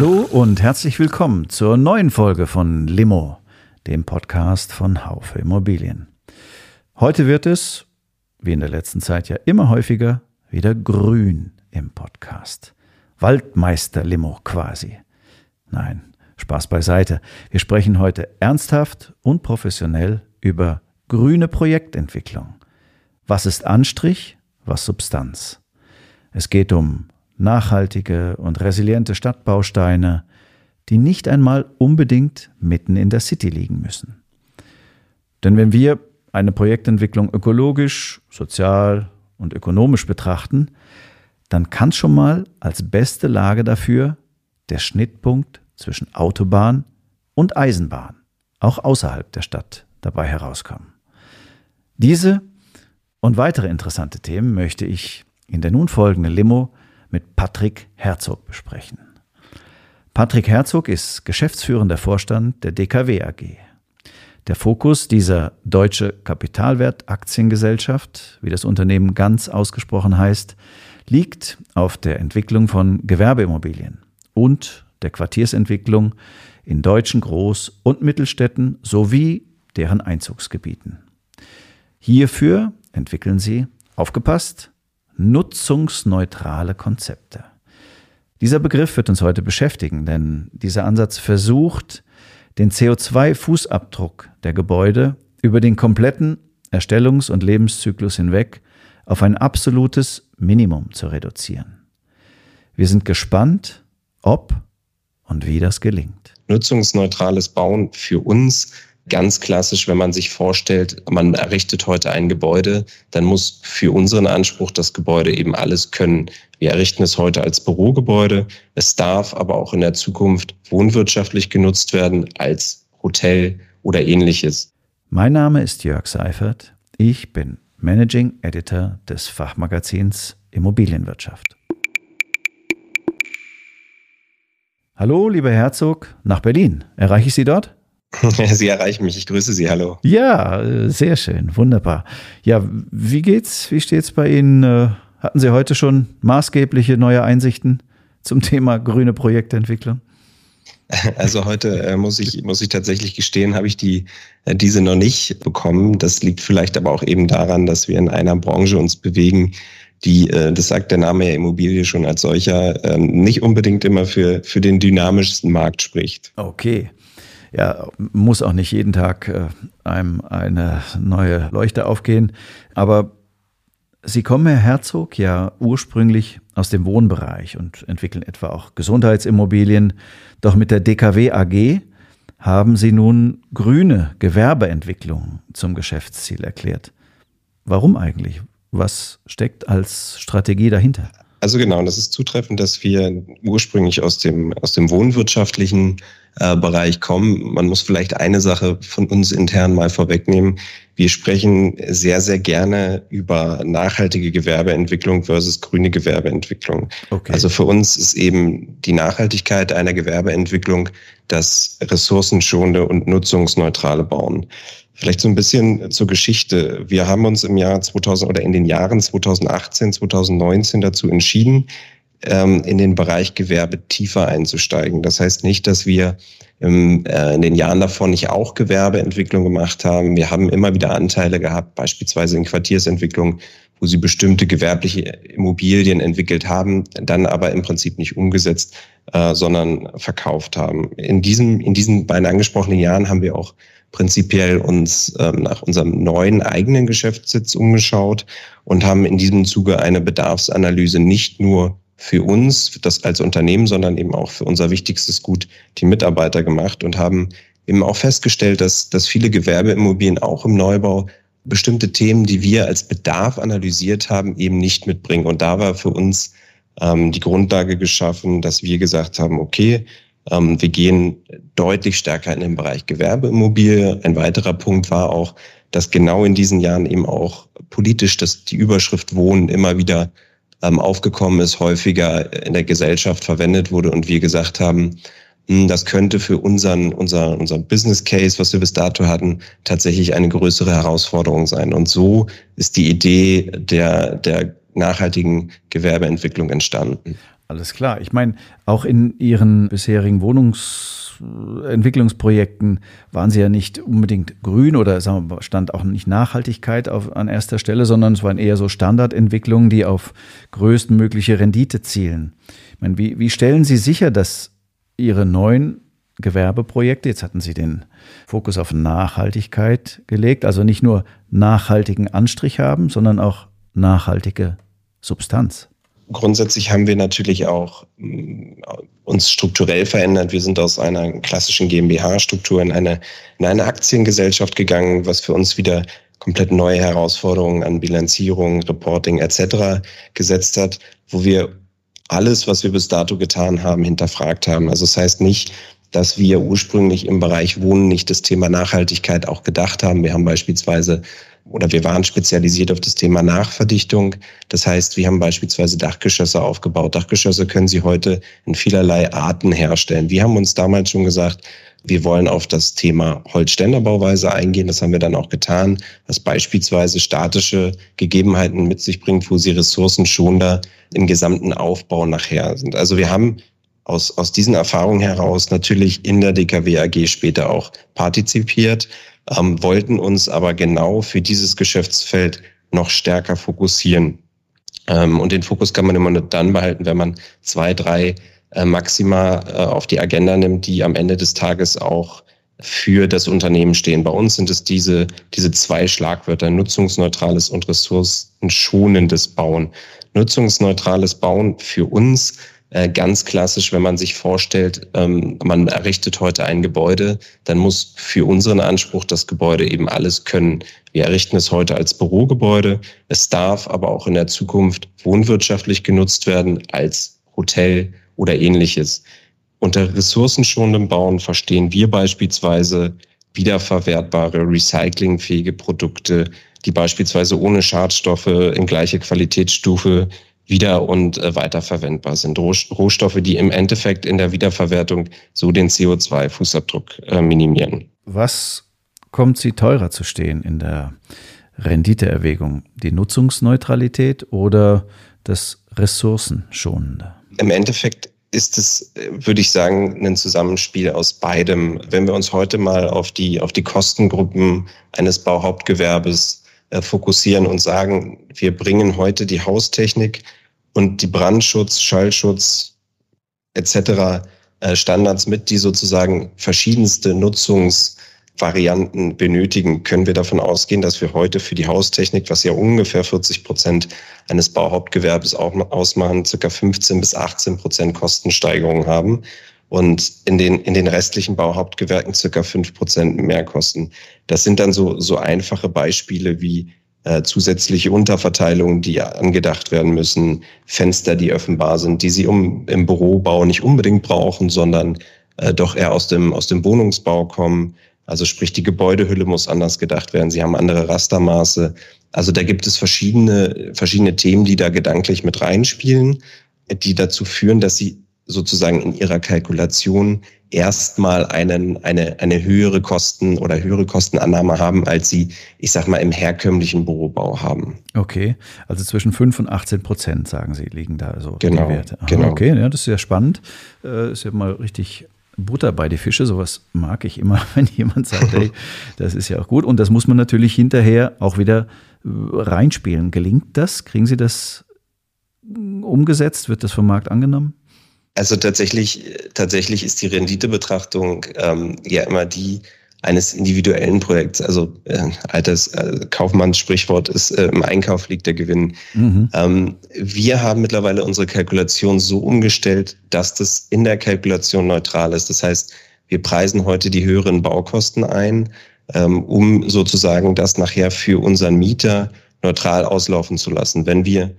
Hallo und herzlich willkommen zur neuen Folge von Limo, dem Podcast von Haufe Immobilien. Heute wird es, wie in der letzten Zeit ja immer häufiger, wieder grün im Podcast. Waldmeister Limo quasi. Nein, Spaß beiseite. Wir sprechen heute ernsthaft und professionell über grüne Projektentwicklung. Was ist Anstrich, was Substanz? Es geht um nachhaltige und resiliente Stadtbausteine, die nicht einmal unbedingt mitten in der City liegen müssen. Denn wenn wir eine Projektentwicklung ökologisch, sozial und ökonomisch betrachten, dann kann schon mal als beste Lage dafür der Schnittpunkt zwischen Autobahn und Eisenbahn, auch außerhalb der Stadt, dabei herauskommen. Diese und weitere interessante Themen möchte ich in der nun folgenden Limo mit Patrick Herzog besprechen. Patrick Herzog ist geschäftsführender Vorstand der DKW AG. Der Fokus dieser Deutsche Kapitalwert Aktiengesellschaft, wie das Unternehmen ganz ausgesprochen heißt, liegt auf der Entwicklung von Gewerbeimmobilien und der Quartiersentwicklung in deutschen Groß- und Mittelstädten sowie deren Einzugsgebieten. Hierfür entwickeln sie, aufgepasst, nutzungsneutrale Konzepte. Dieser Begriff wird uns heute beschäftigen, denn dieser Ansatz versucht, den CO2-Fußabdruck der Gebäude über den kompletten Erstellungs- und Lebenszyklus hinweg auf ein absolutes Minimum zu reduzieren. Wir sind gespannt, ob und wie das gelingt. Nutzungsneutrales Bauen für uns ganz klassisch, wenn man sich vorstellt, man errichtet heute ein Gebäude, dann muss für unseren Anspruch das Gebäude eben alles können. Wir errichten es heute als Bürogebäude. Es darf aber auch in der Zukunft wohnwirtschaftlich genutzt werden als Hotel oder ähnliches. Mein Name ist Jörg Seifert. Ich bin Managing Editor des Fachmagazins Immobilienwirtschaft. Hallo, lieber Herzog, nach Berlin. Erreiche ich Sie dort? Sie erreichen mich. Ich grüße Sie. Hallo. Ja, äh, sehr schön. Wunderbar. Ja, wie geht's? Wie steht's bei Ihnen? Äh, hatten Sie heute schon maßgebliche neue Einsichten zum Thema grüne Projektentwicklung? Also heute äh, muss ich muss ich tatsächlich gestehen, habe ich die äh, diese noch nicht bekommen. Das liegt vielleicht aber auch eben daran, dass wir in einer Branche uns bewegen, die, äh, das sagt der Name ja Immobilie schon als solcher, äh, nicht unbedingt immer für für den dynamischsten Markt spricht. Okay ja, muss auch nicht jeden Tag äh, einem eine neue Leuchte aufgehen. Aber Sie kommen, Herr Herzog, ja ursprünglich aus dem Wohnbereich und entwickeln etwa auch Gesundheitsimmobilien. Doch mit der DKW AG haben Sie nun grüne Gewerbeentwicklung zum Geschäftsziel erklärt. Warum eigentlich? Was steckt als Strategie dahinter? Also genau, das ist zutreffend, dass wir ursprünglich aus dem, aus dem wohnwirtschaftlichen äh, Bereich kommen. Man muss vielleicht eine Sache von uns intern mal vorwegnehmen. Wir sprechen sehr, sehr gerne über nachhaltige Gewerbeentwicklung versus grüne Gewerbeentwicklung. Okay. Also für uns ist eben die Nachhaltigkeit einer Gewerbeentwicklung das ressourcenschonende und nutzungsneutrale Bauen. Vielleicht so ein bisschen zur Geschichte. Wir haben uns im Jahr 2000 oder in den Jahren 2018, 2019 dazu entschieden, ähm, in den Bereich Gewerbe tiefer einzusteigen. Das heißt nicht, dass wir im, äh, in den Jahren davon nicht auch Gewerbeentwicklung gemacht haben. Wir haben immer wieder Anteile gehabt, beispielsweise in Quartiersentwicklung, wo sie bestimmte gewerbliche Immobilien entwickelt haben, dann aber im Prinzip nicht umgesetzt, äh, sondern verkauft haben. In diesen, in diesen beiden angesprochenen Jahren haben wir auch prinzipiell uns ähm, nach unserem neuen eigenen Geschäftssitz umgeschaut und haben in diesem Zuge eine Bedarfsanalyse nicht nur für uns, das als Unternehmen, sondern eben auch für unser wichtigstes Gut, die Mitarbeiter gemacht und haben eben auch festgestellt, dass, dass viele Gewerbeimmobilien auch im Neubau bestimmte Themen, die wir als Bedarf analysiert haben, eben nicht mitbringen. Und da war für uns ähm, die Grundlage geschaffen, dass wir gesagt haben, okay, ähm, wir gehen deutlich stärker in den Bereich Gewerbeimmobilie. Ein weiterer Punkt war auch, dass genau in diesen Jahren eben auch politisch dass die Überschrift Wohnen immer wieder aufgekommen ist, häufiger in der Gesellschaft verwendet wurde und wir gesagt haben, hm, das könnte für unseren, unser, unser Business Case, was wir bis dato hatten, tatsächlich eine größere Herausforderung sein. Und so ist die Idee der, der nachhaltigen Gewerbeentwicklung entstanden. Alles klar. Ich meine, auch in Ihren bisherigen Wohnungsentwicklungsprojekten waren Sie ja nicht unbedingt grün oder sagen wir, stand auch nicht Nachhaltigkeit auf, an erster Stelle, sondern es waren eher so Standardentwicklungen, die auf größtmögliche Rendite zielen. Ich meine, wie, wie stellen Sie sicher, dass Ihre neuen Gewerbeprojekte, jetzt hatten Sie den Fokus auf Nachhaltigkeit gelegt, also nicht nur nachhaltigen Anstrich haben, sondern auch nachhaltige Substanz? Grundsätzlich haben wir natürlich auch mm, uns strukturell verändert. Wir sind aus einer klassischen GmbH-Struktur in eine, in eine Aktiengesellschaft gegangen, was für uns wieder komplett neue Herausforderungen an Bilanzierung, Reporting etc. gesetzt hat, wo wir alles, was wir bis dato getan haben, hinterfragt haben. Also das heißt nicht, dass wir ursprünglich im Bereich Wohnen nicht das Thema Nachhaltigkeit auch gedacht haben. Wir haben beispielsweise oder wir waren spezialisiert auf das Thema Nachverdichtung. Das heißt, wir haben beispielsweise Dachgeschosse aufgebaut. Dachgeschosse können Sie heute in vielerlei Arten herstellen. Wir haben uns damals schon gesagt, wir wollen auf das Thema Holzständerbauweise eingehen. Das haben wir dann auch getan, was beispielsweise statische Gegebenheiten mit sich bringt, wo sie ressourcenschonender im gesamten Aufbau nachher sind. Also wir haben aus, aus diesen Erfahrungen heraus natürlich in der DKW AG später auch partizipiert ähm, wollten uns aber genau für dieses Geschäftsfeld noch stärker fokussieren. Ähm, und den Fokus kann man immer nur dann behalten, wenn man zwei, drei äh, Maxima äh, auf die Agenda nimmt, die am Ende des Tages auch für das Unternehmen stehen. Bei uns sind es diese, diese zwei Schlagwörter, nutzungsneutrales und ressourcenschonendes Bauen. Nutzungsneutrales Bauen für uns ganz klassisch, wenn man sich vorstellt, ähm, man errichtet heute ein Gebäude, dann muss für unseren Anspruch das Gebäude eben alles können. Wir errichten es heute als Bürogebäude. Es darf aber auch in der Zukunft wohnwirtschaftlich genutzt werden als Hotel oder ähnliches. Unter ressourcenschonendem Bauen verstehen wir beispielsweise wiederverwertbare, recyclingfähige Produkte, die beispielsweise ohne Schadstoffe in gleiche Qualitätsstufe wieder und äh, weiterverwendbar sind. Rohstoffe, die im Endeffekt in der Wiederverwertung so den CO2-Fußabdruck äh, minimieren. Was kommt sie teurer zu stehen in der Renditeerwägung? Die Nutzungsneutralität oder das Ressourcenschonende? Im Endeffekt ist es, würde ich sagen, ein Zusammenspiel aus beidem. Wenn wir uns heute mal auf die, auf die Kostengruppen eines Bauhauptgewerbes äh, fokussieren und sagen, wir bringen heute die Haustechnik und die Brandschutz, Schallschutz etc. Äh, Standards mit, die sozusagen verschiedenste Nutzungsvarianten benötigen, können wir davon ausgehen, dass wir heute für die Haustechnik, was ja ungefähr 40 Prozent eines Bauhauptgewerbes ausmachen, circa 15 bis 18 Prozent Kostensteigerung haben und in den, in den restlichen Bauhauptgewerken circa fünf Prozent Mehrkosten. Das sind dann so, so einfache Beispiele wie äh, zusätzliche Unterverteilungen, die angedacht werden müssen, Fenster, die offenbar sind, die sie um, im Bürobau nicht unbedingt brauchen, sondern äh, doch eher aus dem, aus dem Wohnungsbau kommen. Also sprich, die Gebäudehülle muss anders gedacht werden. Sie haben andere Rastermaße. Also da gibt es verschiedene, verschiedene Themen, die da gedanklich mit reinspielen, die dazu führen, dass sie sozusagen in ihrer Kalkulation erstmal einen, eine, eine höhere Kosten oder höhere Kostenannahme haben, als sie, ich sag mal, im herkömmlichen Bürobau haben. Okay, also zwischen 5 und 18 Prozent, sagen Sie, liegen da so genau, die Werte. Aha, genau. Okay, ja, das ist ja spannend. Äh, ist ja mal richtig Butter bei die Fische. Sowas mag ich immer, wenn jemand sagt, hey, das ist ja auch gut. Und das muss man natürlich hinterher auch wieder äh, reinspielen. Gelingt das? Kriegen Sie das umgesetzt? Wird das vom Markt angenommen? Also tatsächlich, tatsächlich ist die Renditebetrachtung ähm, ja immer die eines individuellen Projekts. Also äh, altes äh, Kaufmannssprichwort ist, äh, im Einkauf liegt der Gewinn. Mhm. Ähm, wir haben mittlerweile unsere Kalkulation so umgestellt, dass das in der Kalkulation neutral ist. Das heißt, wir preisen heute die höheren Baukosten ein, ähm, um sozusagen das nachher für unseren Mieter neutral auslaufen zu lassen. Wenn wir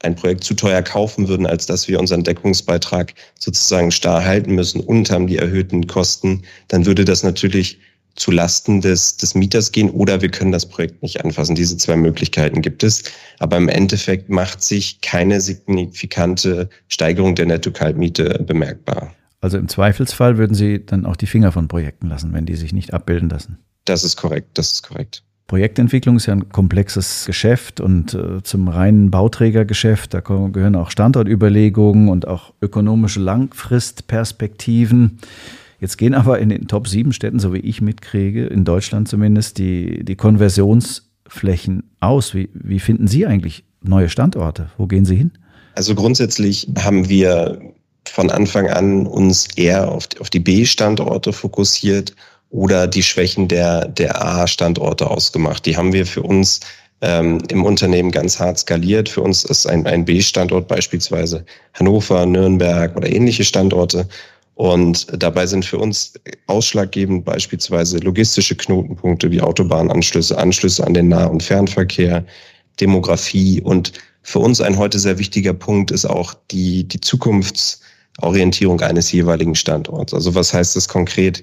ein Projekt zu teuer kaufen würden, als dass wir unseren Deckungsbeitrag sozusagen starr halten müssen und haben die erhöhten Kosten, dann würde das natürlich zu Lasten des, des Mieters gehen oder wir können das Projekt nicht anfassen. Diese zwei Möglichkeiten gibt es. Aber im Endeffekt macht sich keine signifikante Steigerung der Netto-Kaltmiete bemerkbar. Also im Zweifelsfall würden Sie dann auch die Finger von Projekten lassen, wenn die sich nicht abbilden lassen. Das ist korrekt, das ist korrekt. Projektentwicklung ist ja ein komplexes Geschäft und äh, zum reinen Bauträgergeschäft, da gehören auch Standortüberlegungen und auch ökonomische Langfristperspektiven. Jetzt gehen aber in den Top 7 Städten, so wie ich mitkriege, in Deutschland zumindest, die, die Konversionsflächen aus. Wie, wie finden Sie eigentlich neue Standorte? Wo gehen Sie hin? Also grundsätzlich haben wir von Anfang an uns eher auf, auf die B-Standorte fokussiert oder die Schwächen der, der A-Standorte ausgemacht. Die haben wir für uns ähm, im Unternehmen ganz hart skaliert. Für uns ist ein, ein B-Standort beispielsweise Hannover, Nürnberg oder ähnliche Standorte. Und dabei sind für uns ausschlaggebend beispielsweise logistische Knotenpunkte wie Autobahnanschlüsse, Anschlüsse an den Nah- und Fernverkehr, Demografie. Und für uns ein heute sehr wichtiger Punkt ist auch die, die Zukunftsorientierung eines jeweiligen Standorts. Also was heißt das konkret?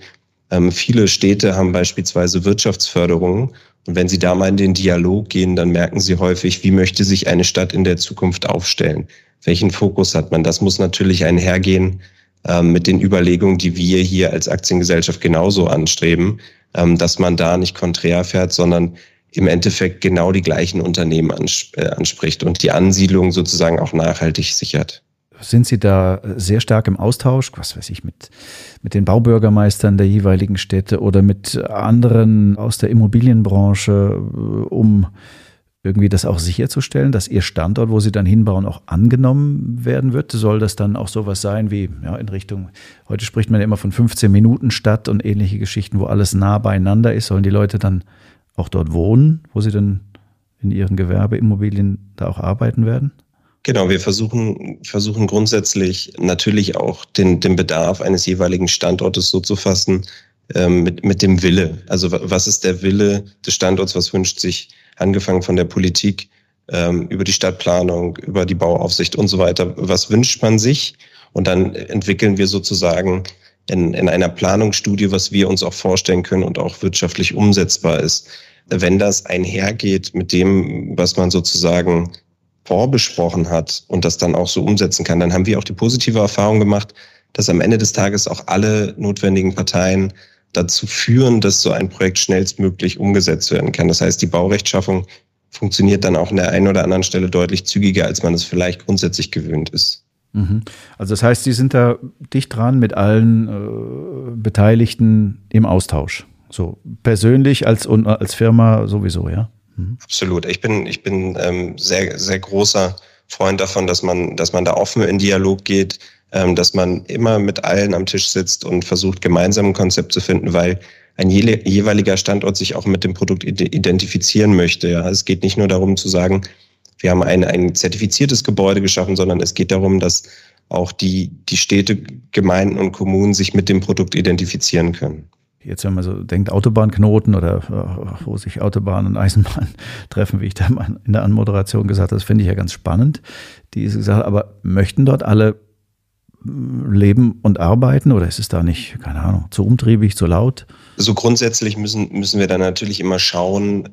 Ähm, viele Städte haben beispielsweise Wirtschaftsförderung. Und wenn Sie da mal in den Dialog gehen, dann merken Sie häufig, wie möchte sich eine Stadt in der Zukunft aufstellen? Welchen Fokus hat man? Das muss natürlich einhergehen ähm, mit den Überlegungen, die wir hier als Aktiengesellschaft genauso anstreben, ähm, dass man da nicht konträr fährt, sondern im Endeffekt genau die gleichen Unternehmen äh, anspricht und die Ansiedlung sozusagen auch nachhaltig sichert sind Sie da sehr stark im Austausch, was weiß ich, mit, mit den Baubürgermeistern der jeweiligen Städte oder mit anderen aus der Immobilienbranche, äh, um irgendwie das auch sicherzustellen, dass Ihr Standort, wo Sie dann hinbauen, auch angenommen werden wird? Soll das dann auch sowas sein wie ja, in Richtung, heute spricht man ja immer von 15 Minuten Stadt und ähnliche Geschichten, wo alles nah beieinander ist? Sollen die Leute dann auch dort wohnen, wo sie dann in ihren Gewerbeimmobilien da auch arbeiten werden? Genau, wir versuchen, versuchen grundsätzlich natürlich auch den, den Bedarf eines jeweiligen Standortes so zu fassen, ähm, mit, mit dem Wille. Also was ist der Wille des Standorts, was wünscht sich, angefangen von der Politik, ähm, über die Stadtplanung, über die Bauaufsicht und so weiter. Was wünscht man sich? Und dann entwickeln wir sozusagen in, in einer Planungsstudie, was wir uns auch vorstellen können und auch wirtschaftlich umsetzbar ist. Wenn das einhergeht mit dem, was man sozusagen vorbesprochen hat und das dann auch so umsetzen kann, dann haben wir auch die positive Erfahrung gemacht, dass am Ende des Tages auch alle notwendigen Parteien dazu führen, dass so ein Projekt schnellstmöglich umgesetzt werden kann. Das heißt, die Baurechtschaffung funktioniert dann auch an der einen oder anderen Stelle deutlich zügiger, als man es vielleicht grundsätzlich gewöhnt ist. Mhm. Also das heißt, Sie sind da dicht dran mit allen äh, Beteiligten im Austausch. So persönlich als und als Firma sowieso, ja? Mhm. Absolut. Ich bin, ich bin ähm, sehr, sehr großer Freund davon, dass man, dass man da offen in Dialog geht, ähm, dass man immer mit allen am Tisch sitzt und versucht, gemeinsam ein Konzept zu finden, weil ein je, jeweiliger Standort sich auch mit dem Produkt identifizieren möchte. Ja. Es geht nicht nur darum zu sagen, wir haben ein, ein zertifiziertes Gebäude geschaffen, sondern es geht darum, dass auch die, die Städte, Gemeinden und Kommunen sich mit dem Produkt identifizieren können jetzt wenn man so denkt, Autobahnknoten oder äh, wo sich Autobahn und Eisenbahn treffen, wie ich da mal in der Anmoderation gesagt habe, das finde ich ja ganz spannend, diese Sache. Aber möchten dort alle mm, leben und arbeiten oder ist es da nicht, keine Ahnung, zu umtriebig, zu laut? So grundsätzlich müssen, müssen wir dann natürlich immer schauen,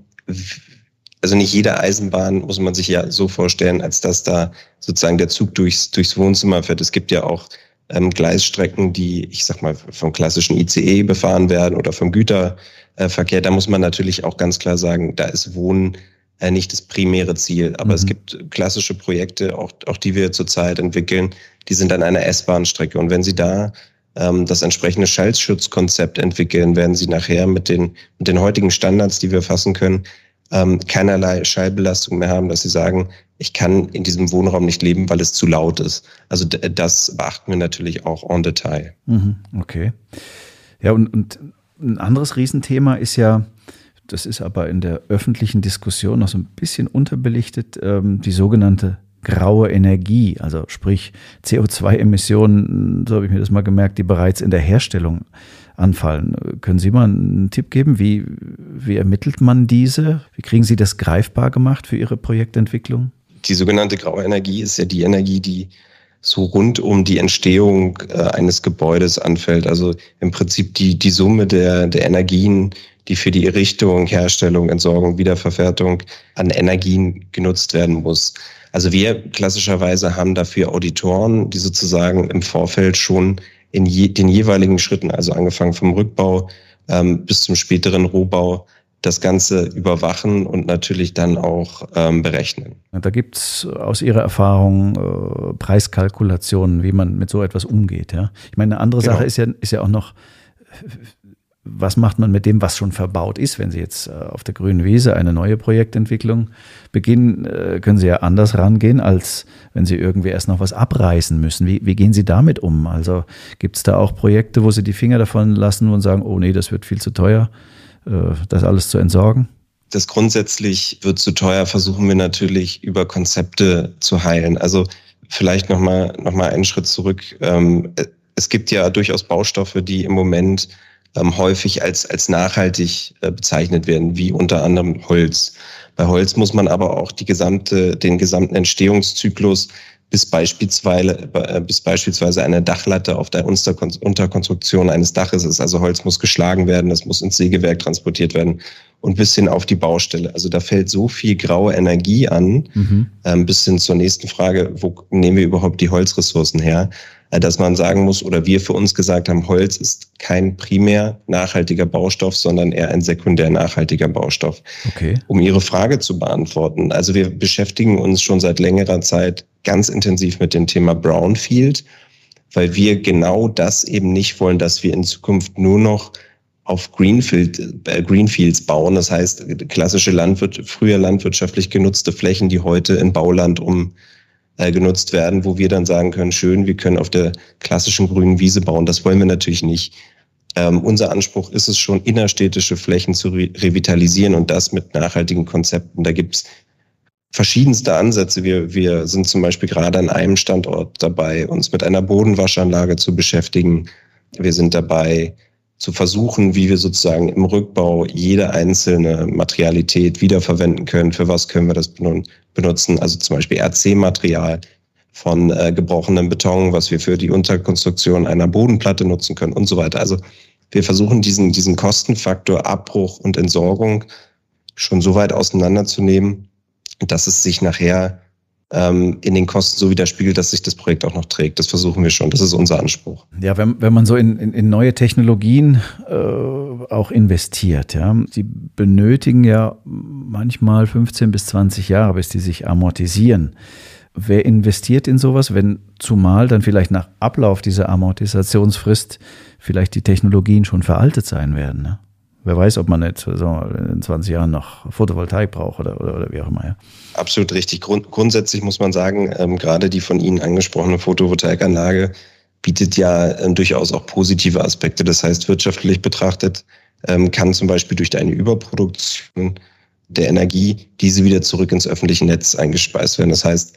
also nicht jede Eisenbahn muss man sich ja so vorstellen, als dass da sozusagen der Zug durchs, durchs Wohnzimmer fährt. Es gibt ja auch ähm, Gleisstrecken, die, ich sag mal, vom klassischen ICE befahren werden oder vom Güterverkehr, da muss man natürlich auch ganz klar sagen, da ist Wohnen äh, nicht das primäre Ziel. Aber mhm. es gibt klassische Projekte, auch, auch die wir zurzeit entwickeln, die sind an einer S-Bahn-Strecke. Und wenn Sie da ähm, das entsprechende Schallschutzkonzept entwickeln, werden Sie nachher mit den, mit den heutigen Standards, die wir fassen können, ähm, keinerlei Schallbelastung mehr haben, dass sie sagen, ich kann in diesem Wohnraum nicht leben, weil es zu laut ist. Also das beachten wir natürlich auch en Detail. Mhm, okay. Ja, und, und ein anderes Riesenthema ist ja, das ist aber in der öffentlichen Diskussion noch so ein bisschen unterbelichtet, ähm, die sogenannte graue Energie, also sprich CO2-Emissionen, so habe ich mir das mal gemerkt, die bereits in der Herstellung anfallen. Können Sie mal einen Tipp geben? Wie, wie ermittelt man diese? Wie kriegen Sie das greifbar gemacht für Ihre Projektentwicklung? Die sogenannte graue Energie ist ja die Energie, die so rund um die Entstehung äh, eines Gebäudes anfällt. Also im Prinzip die, die Summe der, der Energien, die für die Errichtung, Herstellung, Entsorgung, Wiederverwertung an Energien genutzt werden muss. Also wir klassischerweise haben dafür Auditoren, die sozusagen im Vorfeld schon in je, den jeweiligen Schritten, also angefangen vom Rückbau ähm, bis zum späteren Rohbau, das Ganze überwachen und natürlich dann auch ähm, berechnen. Da gibt es aus Ihrer Erfahrung äh, Preiskalkulationen, wie man mit so etwas umgeht. Ja? Ich meine, eine andere genau. Sache ist ja, ist ja auch noch, was macht man mit dem, was schon verbaut ist? Wenn Sie jetzt äh, auf der grünen Wiese eine neue Projektentwicklung beginnen, äh, können Sie ja anders rangehen, als wenn Sie irgendwie erst noch was abreißen müssen. Wie, wie gehen Sie damit um? Also gibt es da auch Projekte, wo Sie die Finger davon lassen und sagen, oh nee, das wird viel zu teuer? Äh, das alles zu entsorgen? Das grundsätzlich wird zu teuer, versuchen wir natürlich über Konzepte zu heilen. Also vielleicht nochmal noch mal einen Schritt zurück. Ähm, es gibt ja durchaus Baustoffe, die im Moment ähm, häufig als, als nachhaltig äh, bezeichnet werden, wie unter anderem Holz. Bei Holz muss man aber auch die gesamte, den gesamten Entstehungszyklus bis beispielsweise, äh, bis beispielsweise eine Dachlatte auf der Unterkonstruktion eines Daches ist. Also Holz muss geschlagen werden, das muss ins Sägewerk transportiert werden und bis hin auf die Baustelle. Also da fällt so viel graue Energie an, mhm. ähm, bis hin zur nächsten Frage, wo nehmen wir überhaupt die Holzressourcen her? Dass man sagen muss, oder wir für uns gesagt haben, Holz ist kein primär nachhaltiger Baustoff, sondern eher ein sekundär nachhaltiger Baustoff. Okay. Um Ihre Frage zu beantworten. Also wir beschäftigen uns schon seit längerer Zeit ganz intensiv mit dem Thema Brownfield, weil wir genau das eben nicht wollen, dass wir in Zukunft nur noch auf Greenfield, äh, Greenfields bauen. Das heißt, klassische Landwirt, früher landwirtschaftlich genutzte Flächen, die heute in Bauland um äh, genutzt werden, wo wir dann sagen können, schön, wir können auf der klassischen grünen Wiese bauen. Das wollen wir natürlich nicht. Ähm, unser Anspruch ist es schon, innerstädtische Flächen zu re revitalisieren und das mit nachhaltigen Konzepten. Da gibt's verschiedenste Ansätze. Wir, wir sind zum Beispiel gerade an einem Standort dabei, uns mit einer Bodenwaschanlage zu beschäftigen. Wir sind dabei, zu versuchen, wie wir sozusagen im Rückbau jede einzelne Materialität wiederverwenden können. Für was können wir das benutzen? Also zum Beispiel RC-Material von äh, gebrochenem Beton, was wir für die Unterkonstruktion einer Bodenplatte nutzen können und so weiter. Also wir versuchen diesen, diesen Kostenfaktor Abbruch und Entsorgung schon so weit auseinanderzunehmen, dass es sich nachher in den Kosten so widerspiegelt, dass sich das Projekt auch noch trägt. Das versuchen wir schon. Das ist unser Anspruch. Ja, wenn, wenn man so in, in, in neue Technologien äh, auch investiert, ja, die benötigen ja manchmal 15 bis 20 Jahre, bis die sich amortisieren. Wer investiert in sowas, wenn zumal dann vielleicht nach Ablauf dieser Amortisationsfrist vielleicht die Technologien schon veraltet sein werden? Ne? Wer weiß, ob man nicht so in 20 Jahren noch Photovoltaik braucht oder, oder, oder wie auch immer. Ja. Absolut richtig. Grund, grundsätzlich muss man sagen, ähm, gerade die von Ihnen angesprochene Photovoltaikanlage bietet ja äh, durchaus auch positive Aspekte. Das heißt, wirtschaftlich betrachtet ähm, kann zum Beispiel durch eine Überproduktion der Energie diese wieder zurück ins öffentliche Netz eingespeist werden. Das heißt,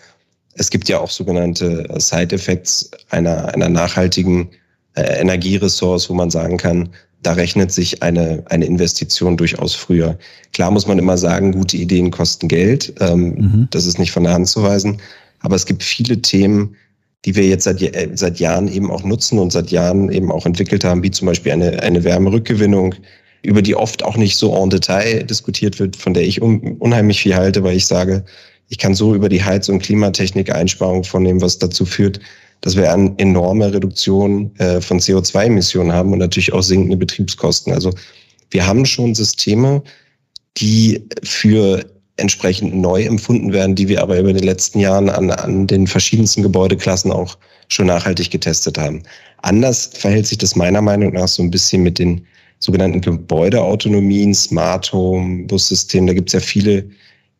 es gibt ja auch sogenannte äh, Side-Effects einer, einer nachhaltigen äh, Energieressource, wo man sagen kann, da rechnet sich eine, eine Investition durchaus früher. Klar muss man immer sagen, gute Ideen kosten Geld. Ähm, mhm. Das ist nicht von der Hand zu weisen. Aber es gibt viele Themen, die wir jetzt seit, äh, seit Jahren eben auch nutzen und seit Jahren eben auch entwickelt haben, wie zum Beispiel eine, eine Wärmerückgewinnung, über die oft auch nicht so en Detail diskutiert wird, von der ich un, unheimlich viel halte, weil ich sage, ich kann so über die Heiz- und Klimatechnik Einsparungen vornehmen, was dazu führt, dass wir eine enorme Reduktion äh, von CO2-Emissionen haben und natürlich auch sinkende Betriebskosten. Also wir haben schon Systeme, die für entsprechend neu empfunden werden, die wir aber über die letzten Jahren an, an den verschiedensten Gebäudeklassen auch schon nachhaltig getestet haben. Anders verhält sich das meiner Meinung nach so ein bisschen mit den sogenannten Gebäudeautonomien, Smart Home, Bussystem. Da gibt es ja viele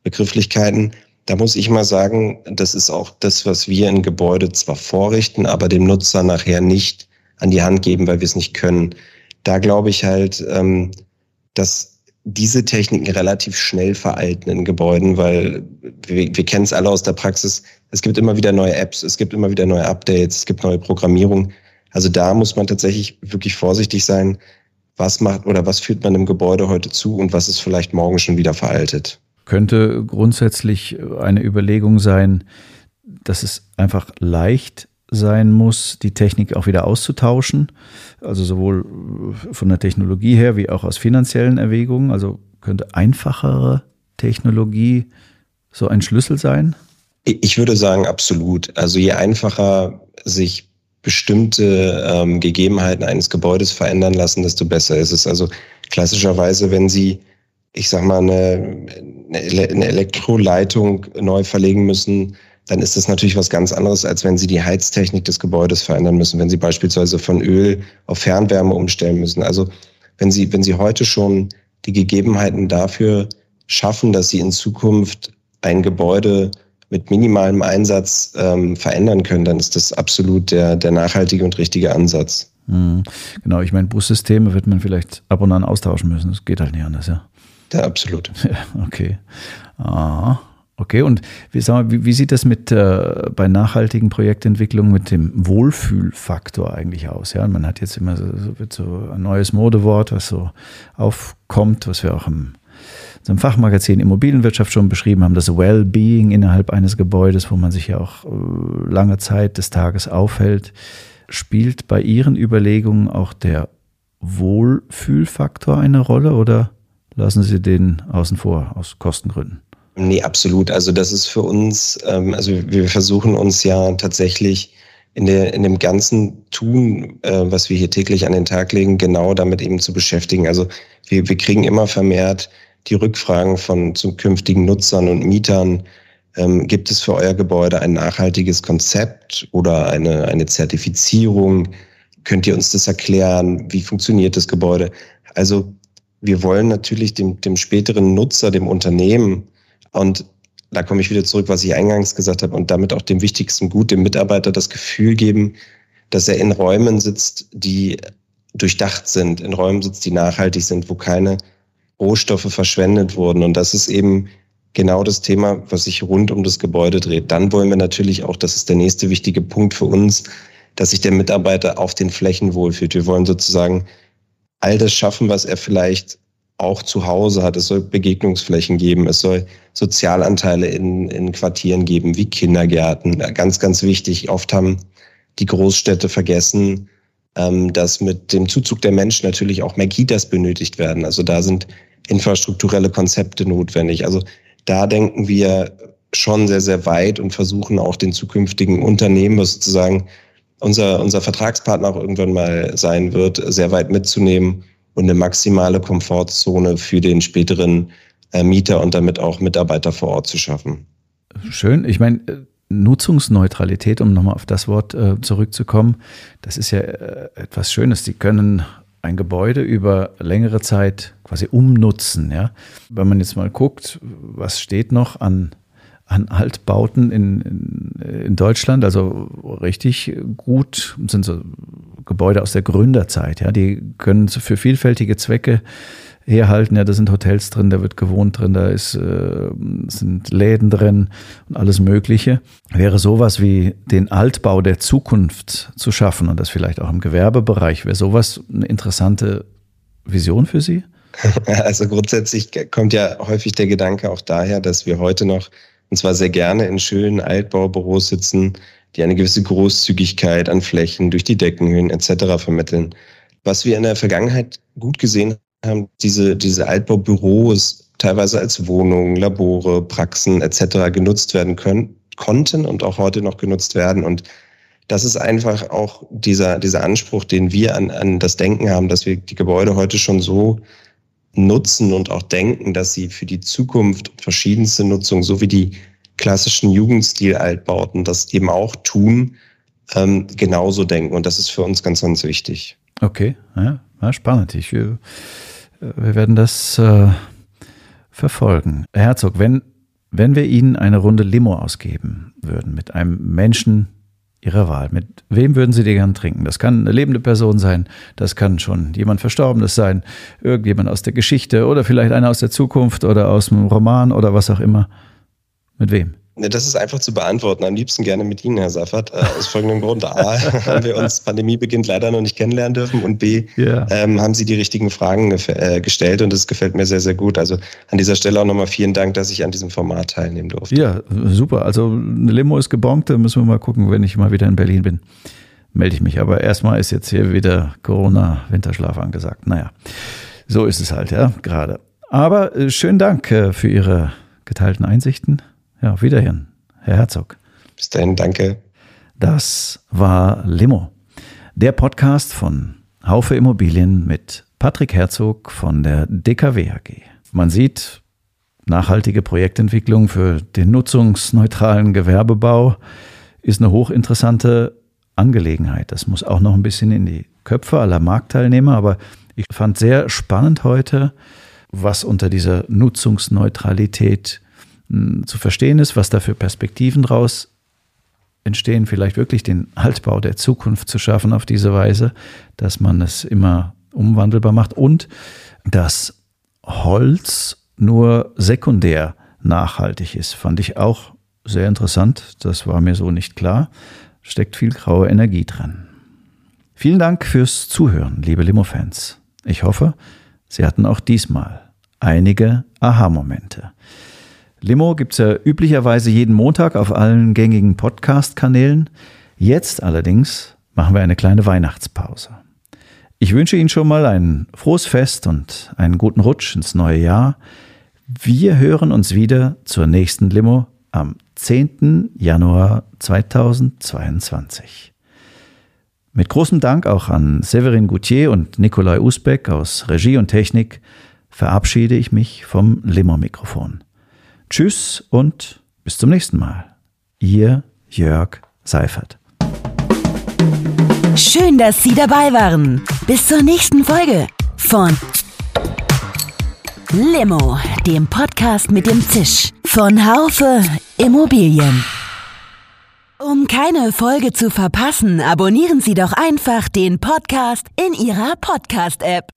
Begrifflichkeiten. Da muss ich mal sagen, das ist auch das, was wir in Gebäude zwar vorrichten, aber dem Nutzer nachher nicht an die Hand geben, weil wir es nicht können. Da glaube ich halt, ähm, dass diese Techniken relativ schnell veralten in Gebäuden, weil wir, wir kennen es alle aus der Praxis. Es gibt immer wieder neue Apps, es gibt immer wieder neue Updates, es gibt neue Programmierung. Also da muss man tatsächlich wirklich vorsichtig sein, was macht oder was führt man im Gebäude heute zu und was ist vielleicht morgen schon wieder veraltet. Könnte grundsätzlich eine Überlegung sein, dass es einfach leicht sein muss, die Technik auch wieder auszutauschen. Also sowohl von der Technologie her wie auch aus finanziellen Erwägungen. Also könnte einfachere Technologie so ein Schlüssel sein? Ich würde sagen, absolut. Also je einfacher sich bestimmte ähm, Gegebenheiten eines Gebäudes verändern lassen, desto besser ist es. Also klassischerweise, wenn Sie, ich sag mal, eine, eine Elektroleitung neu verlegen müssen, dann ist das natürlich was ganz anderes, als wenn Sie die Heiztechnik des Gebäudes verändern müssen, wenn Sie beispielsweise von Öl auf Fernwärme umstellen müssen. Also wenn Sie, wenn Sie heute schon die Gegebenheiten dafür schaffen, dass Sie in Zukunft ein Gebäude mit minimalem Einsatz ähm, verändern können, dann ist das absolut der, der nachhaltige und richtige Ansatz. Mhm. Genau, ich meine, Bussysteme wird man vielleicht ab und an austauschen müssen. Das geht halt nicht anders, ja. Ja, absolut. Ja, okay. Ah, okay, und wie, mal, wie, wie sieht das mit äh, bei nachhaltigen Projektentwicklungen mit dem Wohlfühlfaktor eigentlich aus? Ja, man hat jetzt immer so, so ein neues Modewort, was so aufkommt, was wir auch im unserem Fachmagazin Immobilienwirtschaft schon beschrieben haben, das Well-Being innerhalb eines Gebäudes, wo man sich ja auch äh, lange Zeit des Tages aufhält. Spielt bei Ihren Überlegungen auch der Wohlfühlfaktor eine Rolle oder lassen Sie den außen vor aus Kostengründen? Nee, absolut. Also das ist für uns, ähm, also wir versuchen uns ja tatsächlich in, der, in dem ganzen Tun, äh, was wir hier täglich an den Tag legen, genau damit eben zu beschäftigen. Also wir, wir kriegen immer vermehrt die Rückfragen von zukünftigen Nutzern und Mietern. Ähm, gibt es für euer Gebäude ein nachhaltiges Konzept oder eine, eine Zertifizierung? Könnt ihr uns das erklären? Wie funktioniert das Gebäude? Also wir wollen natürlich dem, dem späteren Nutzer, dem Unternehmen und da komme ich wieder zurück, was ich eingangs gesagt habe und damit auch dem wichtigsten Gut, dem Mitarbeiter das Gefühl geben, dass er in Räumen sitzt, die durchdacht sind, in Räumen sitzt, die nachhaltig sind, wo keine Rohstoffe verschwendet wurden. Und das ist eben genau das Thema, was sich rund um das Gebäude dreht. Dann wollen wir natürlich auch, das ist der nächste wichtige Punkt für uns, dass sich der Mitarbeiter auf den Flächen wohlfühlt. Wir wollen sozusagen all das schaffen, was er vielleicht auch zu Hause hat. Es soll Begegnungsflächen geben, es soll Sozialanteile in, in Quartieren geben, wie Kindergärten. Ganz, ganz wichtig. Oft haben die Großstädte vergessen, ähm, dass mit dem Zuzug der Menschen natürlich auch mehr Kitas benötigt werden. Also da sind infrastrukturelle Konzepte notwendig. Also da denken wir schon sehr, sehr weit und versuchen auch den zukünftigen Unternehmen, sozusagen unser, unser Vertragspartner auch irgendwann mal sein wird, sehr weit mitzunehmen und eine maximale Komfortzone für den späteren äh, Mieter und damit auch Mitarbeiter vor Ort zu schaffen. Schön. Ich meine, Nutzungsneutralität, um nochmal auf das Wort äh, zurückzukommen, das ist ja äh, etwas Schönes. Sie können ein Gebäude über längere Zeit quasi umnutzen. Ja? Wenn man jetzt mal guckt, was steht noch an, an Altbauten in, in, in Deutschland, also richtig gut sind so Gebäude aus der Gründerzeit. Ja? Die können für vielfältige Zwecke herhalten. Ja, da sind Hotels drin, da wird gewohnt drin, da ist, äh, sind Läden drin und alles Mögliche. Wäre sowas wie den Altbau der Zukunft zu schaffen und das vielleicht auch im Gewerbebereich, wäre sowas eine interessante Vision für Sie? Also grundsätzlich kommt ja häufig der Gedanke auch daher, dass wir heute noch, und zwar sehr gerne in schönen Altbaubüros sitzen, die eine gewisse Großzügigkeit an Flächen durch die Deckenhöhen etc. vermitteln. Was wir in der Vergangenheit gut gesehen haben diese, diese Altbaubüros teilweise als Wohnungen, Labore, Praxen etc. genutzt werden können, konnten und auch heute noch genutzt werden. Und das ist einfach auch dieser, dieser Anspruch, den wir an, an das Denken haben, dass wir die Gebäude heute schon so nutzen und auch denken, dass sie für die Zukunft verschiedenste Nutzung, so wie die klassischen Jugendstil-Altbauten das eben auch tun, ähm, genauso denken. Und das ist für uns ganz, ganz wichtig. Okay, ja, ja spannend. Ich, wir, wir werden das äh, verfolgen. Herr Herzog, wenn, wenn wir Ihnen eine Runde Limo ausgeben würden mit einem Menschen Ihrer Wahl, mit wem würden Sie die gern trinken? Das kann eine lebende Person sein, das kann schon jemand Verstorbenes sein, irgendjemand aus der Geschichte oder vielleicht einer aus der Zukunft oder aus dem Roman oder was auch immer. Mit wem? Ne, das ist einfach zu beantworten. Am liebsten gerne mit Ihnen, Herr Saffert. Äh, aus folgendem Grund. A, haben wir uns Pandemiebeginnt leider noch nicht kennenlernen dürfen und B, yeah. ähm, haben Sie die richtigen Fragen äh, gestellt und das gefällt mir sehr, sehr gut. Also an dieser Stelle auch nochmal vielen Dank, dass ich an diesem Format teilnehmen durfte. Ja, super. Also eine Limo ist gebongt, da müssen wir mal gucken, wenn ich mal wieder in Berlin bin. Melde ich mich. Aber erstmal ist jetzt hier wieder Corona-Winterschlaf angesagt. Naja, so ist es halt, ja, gerade. Aber äh, schönen Dank äh, für Ihre geteilten Einsichten. Ja, auf Wiederhören, Herr Herzog. Bis dahin, danke. Das war Limo, der Podcast von Haufe Immobilien mit Patrick Herzog von der DKW AG. Man sieht, nachhaltige Projektentwicklung für den nutzungsneutralen Gewerbebau ist eine hochinteressante Angelegenheit. Das muss auch noch ein bisschen in die Köpfe aller Marktteilnehmer, aber ich fand sehr spannend heute, was unter dieser Nutzungsneutralität zu verstehen ist, was da für Perspektiven draus entstehen, vielleicht wirklich den Altbau der Zukunft zu schaffen auf diese Weise, dass man es immer umwandelbar macht und dass Holz nur sekundär nachhaltig ist, fand ich auch sehr interessant. Das war mir so nicht klar. Steckt viel graue Energie drin. Vielen Dank fürs Zuhören, liebe Limo-Fans. Ich hoffe, Sie hatten auch diesmal einige Aha-Momente. Limo gibt es ja üblicherweise jeden Montag auf allen gängigen Podcast-Kanälen. Jetzt allerdings machen wir eine kleine Weihnachtspause. Ich wünsche Ihnen schon mal ein frohes Fest und einen guten Rutsch ins neue Jahr. Wir hören uns wieder zur nächsten Limo am 10. Januar 2022. Mit großem Dank auch an Severin Goutier und Nikolai Usbeck aus Regie und Technik verabschiede ich mich vom Limo-Mikrofon. Tschüss und bis zum nächsten Mal. Ihr Jörg Seifert. Schön, dass Sie dabei waren. Bis zur nächsten Folge von Limo, dem Podcast mit dem Zisch von Haufe Immobilien. Um keine Folge zu verpassen, abonnieren Sie doch einfach den Podcast in Ihrer Podcast-App.